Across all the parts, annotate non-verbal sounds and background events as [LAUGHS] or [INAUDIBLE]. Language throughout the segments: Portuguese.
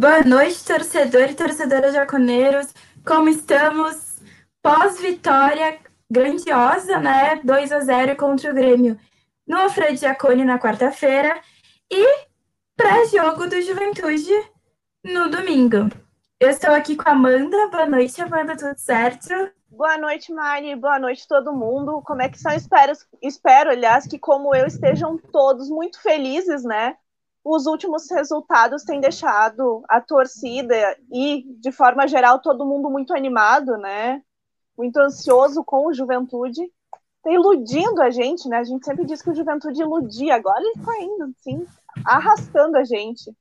Boa noite, torcedor e torcedora jaconeiros. Como estamos? Pós-vitória grandiosa, né? 2 a 0 contra o Grêmio no Alfredo Jacone na quarta-feira e pré-jogo do Juventude no domingo. Eu estou aqui com a Amanda. Boa noite, Amanda, tudo certo? Boa noite, Mari. Boa noite, todo mundo. Como é que são? Espero, espero, aliás, que como eu estejam todos muito felizes, né? Os últimos resultados têm deixado a torcida e, de forma geral, todo mundo muito animado, né? Muito ansioso com o Juventude. Tá iludindo a gente, né? A gente sempre diz que o Juventude iludia, agora ele tá indo, assim, arrastando a gente.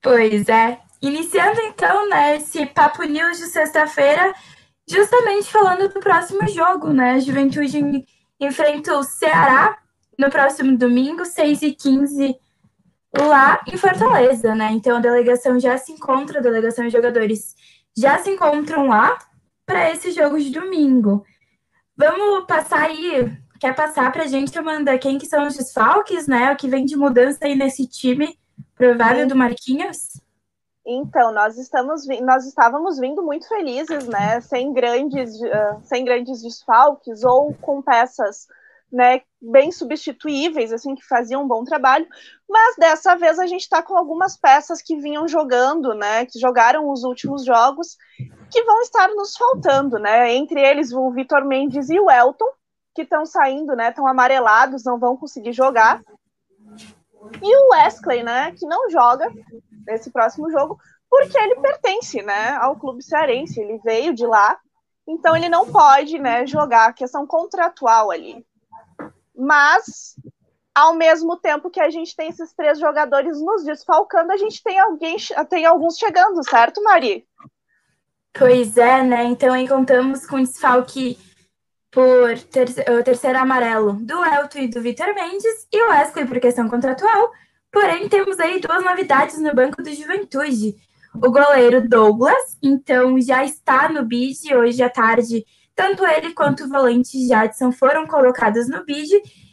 Pois é. Iniciando então, né, esse Papo News de sexta-feira, justamente falando do próximo jogo, né? Juventude enfrenta o Ceará no próximo domingo, 6 e 15 lá em Fortaleza, né? Então a delegação já se encontra, a delegação e jogadores já se encontram lá para esse jogo de domingo. Vamos passar aí, quer passar para a gente, Amanda, quem que são os desfalques, né? O que vem de mudança aí nesse time provável do Marquinhos? Então, nós estamos nós estávamos vindo muito felizes, né? Sem grandes, uh, sem grandes desfalques ou com peças né, bem substituíveis, assim, que faziam um bom trabalho, mas dessa vez a gente está com algumas peças que vinham jogando, né, que jogaram os últimos jogos, que vão estar nos faltando, né, entre eles o Vitor Mendes e o Elton, que estão saindo, né, estão amarelados, não vão conseguir jogar, e o Wesley, né, que não joga nesse próximo jogo, porque ele pertence, né, ao clube cearense, ele veio de lá, então ele não pode, né, jogar questão contratual ali mas ao mesmo tempo que a gente tem esses três jogadores nos desfalcando, a gente tem alguém, tem alguns chegando, certo, Mari? Pois é, né? Então aí contamos com desfalque por ter, o terceiro amarelo do Elton e do Vitor Mendes e o Wesley por questão contratual. Porém, temos aí duas novidades no banco do Juventude. O goleiro Douglas, então já está no bid hoje à tarde tanto ele quanto o volante Jadson foram colocados no bid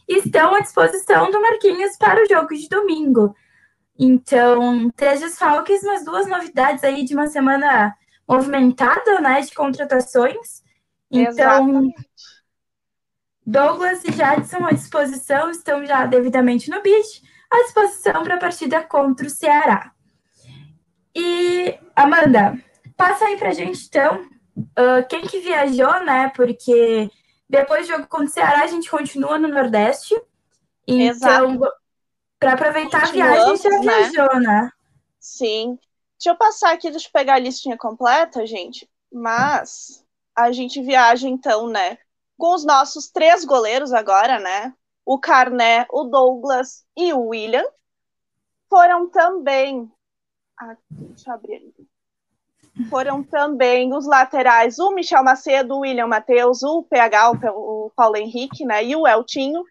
e estão à disposição do Marquinhos para o jogo de domingo. Então, três desfalques, mas duas novidades aí de uma semana movimentada, né, de contratações. Então, Exatamente. Douglas e Jadson à disposição, estão já devidamente no bid, à disposição para a partida contra o Ceará. E, Amanda, passa aí para a gente, então, Uh, quem que viajou, né? Porque depois do jogo contra o Ceará, a gente continua no Nordeste. Então, para aproveitar a viagem, já né? viajou, né? Sim. Deixa eu passar aqui, deixa eu pegar a listinha completa, gente. Mas a gente viaja, então, né? Com os nossos três goleiros agora, né? O Carné, o Douglas e o William. Foram também. Ah, deixa eu abrir ali foram também os laterais, o Michel Macedo, o William Matheus, o PH, o Paulo Henrique, né, e o Eltinho,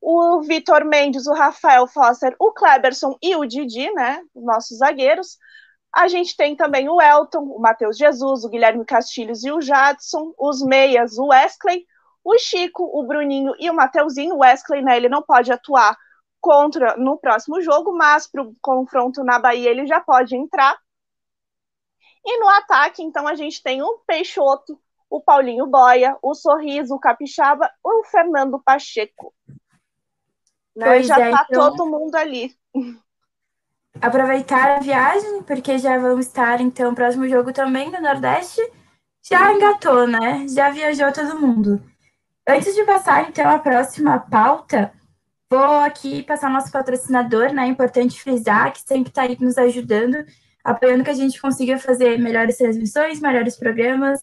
o Vitor Mendes, o Rafael Foster, o Kleberson e o Didi, né, nossos zagueiros. A gente tem também o Elton, o Matheus Jesus, o Guilherme Castilhos e o Jadson, os meias, o Wesley, o Chico, o Bruninho e o Mateuzinho. O Wesley, né, ele não pode atuar contra no próximo jogo, mas para o confronto na Bahia ele já pode entrar. E no ataque, então, a gente tem o Peixoto, o Paulinho Boia, o Sorriso, o Capixaba, o Fernando Pacheco. Né? Já é, tá então... todo mundo ali. Aproveitar a viagem, porque já vamos estar, então, próximo jogo também no Nordeste. Já engatou, né? Já viajou todo mundo. Antes de passar, então, a próxima pauta, vou aqui passar nosso patrocinador, né? É importante frisar que sempre está aí nos ajudando apoiando que a gente consiga fazer melhores transmissões, melhores programas.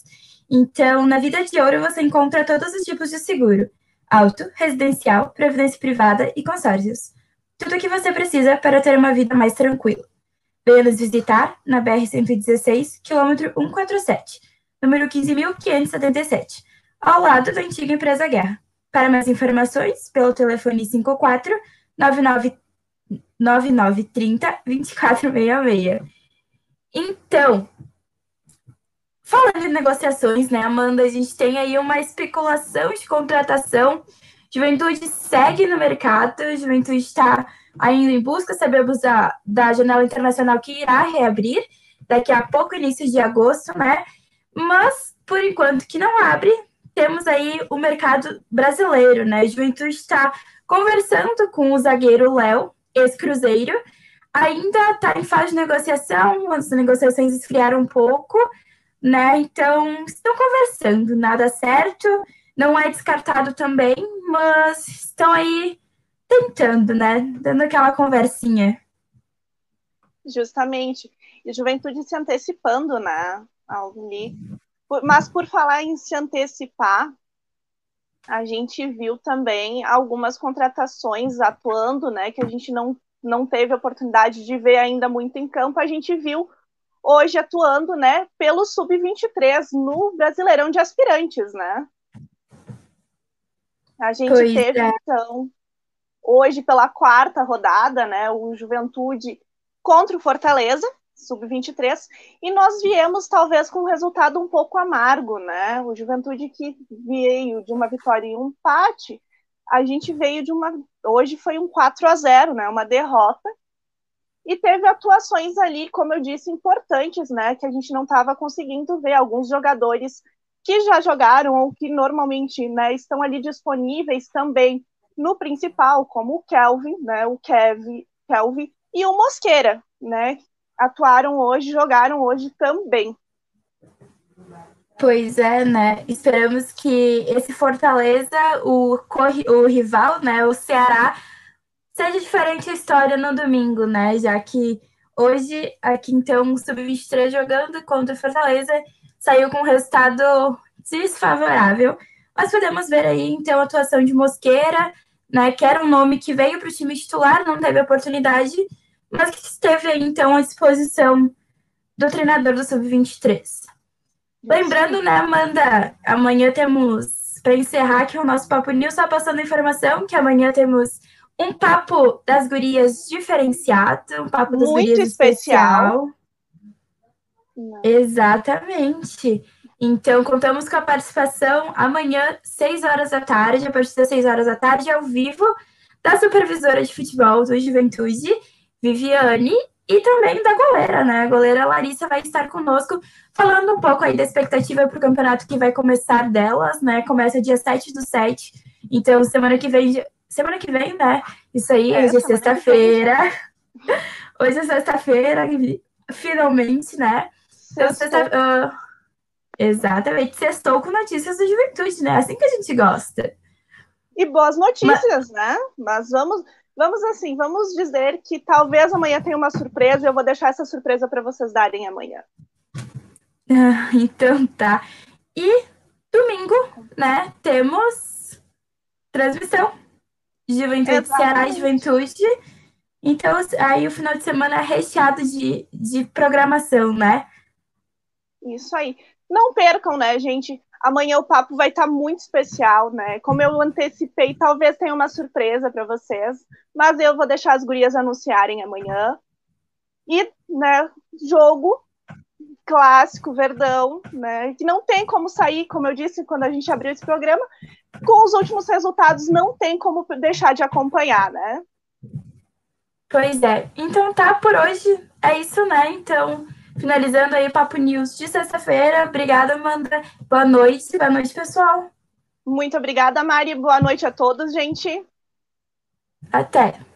Então, na Vida de Ouro você encontra todos os tipos de seguro: auto, residencial, previdência privada e consórcios. Tudo o que você precisa para ter uma vida mais tranquila. Venha nos visitar na BR-116, quilômetro 147, número 15.577, ao lado da antiga empresa Guerra. Para mais informações, pelo telefone 54 99 9930 2466. Então, falando em negociações, né, Amanda, a gente tem aí uma especulação de contratação. Juventude segue no mercado, Juventude está ainda em busca, sabemos da, da janela internacional que irá reabrir daqui a pouco, início de agosto, né? Mas, por enquanto que não abre, temos aí o mercado brasileiro, né? Juventude está conversando com o zagueiro Léo, ex-cruzeiro, ainda está em fase de negociação, as negociações esfriaram um pouco, né? Então, estão conversando, nada certo, não é descartado também, mas estão aí tentando, né? Dando aquela conversinha. Justamente. E juventude se antecipando, né? Ali. Mas por falar em se antecipar, a gente viu também algumas contratações atuando, né? Que a gente não, não teve oportunidade de ver ainda muito em campo. A gente viu hoje atuando, né, pelo Sub-23 no Brasileirão de Aspirantes, né? A gente pois teve, é. então, hoje pela quarta rodada, né, o Juventude contra o Fortaleza, sub-23, e nós viemos talvez com um resultado um pouco amargo, né? O Juventude que veio de uma vitória e um empate, a gente veio de uma hoje foi um 4 a 0, né? Uma derrota. E teve atuações ali, como eu disse, importantes, né, que a gente não estava conseguindo ver alguns jogadores que já jogaram ou que normalmente, né, estão ali disponíveis também no principal, como o Kelvin, né, o Kevin, Kelvin e o Mosqueira, né, atuaram hoje, jogaram hoje também. Pois é, né? Esperamos que esse Fortaleza, o, o rival, né, o Ceará, seja diferente a história no domingo, né? Já que hoje, aqui então, o Sub-23 jogando contra o Fortaleza saiu com um resultado desfavorável. Mas podemos ver aí, então, a atuação de Mosqueira, né? Que era um nome que veio para o time titular, não teve oportunidade, mas que esteve aí, então, à disposição do treinador do Sub-23. Lembrando, né, Amanda, amanhã temos, para encerrar aqui o nosso Papo News, só passando informação que amanhã temos um papo das gurias diferenciado, um papo das Muito gurias especial. especial. Exatamente. Então, contamos com a participação amanhã, 6 horas da tarde, a partir das 6 horas da tarde, ao vivo, da supervisora de futebol do Juventude, Viviane, e também da goleira, né? A goleira Larissa vai estar conosco, falando um pouco aí da expectativa para o campeonato que vai começar delas, né? Começa dia 7 do 7. Então, semana que vem. Semana que vem, né? Isso aí, é, hoje é sexta-feira. [LAUGHS] hoje é sexta-feira, finalmente, né? Então, sexta, uh, exatamente, sextou com notícias da juventude, né? Assim que a gente gosta. E boas notícias, Mas... né? Mas vamos Vamos assim, vamos dizer que talvez amanhã tenha uma surpresa e eu vou deixar essa surpresa para vocês darem amanhã. [LAUGHS] Ah, então tá. E domingo, né, temos transmissão. Juventude Exatamente. Ceará e Juventude. Então, aí o final de semana é recheado de, de programação, né? Isso aí. Não percam, né, gente? Amanhã o papo vai estar tá muito especial, né? Como eu antecipei, talvez tenha uma surpresa para vocês, mas eu vou deixar as gurias anunciarem amanhã. E, né, jogo clássico, Verdão, né? Que não tem como sair, como eu disse quando a gente abriu esse programa, com os últimos resultados não tem como deixar de acompanhar, né? Pois é. Então tá por hoje. É isso, né? Então, finalizando aí o Papo News de sexta-feira. Obrigada, Amanda. Boa noite. Boa noite, pessoal. Muito obrigada, Mari. Boa noite a todos, gente. Até.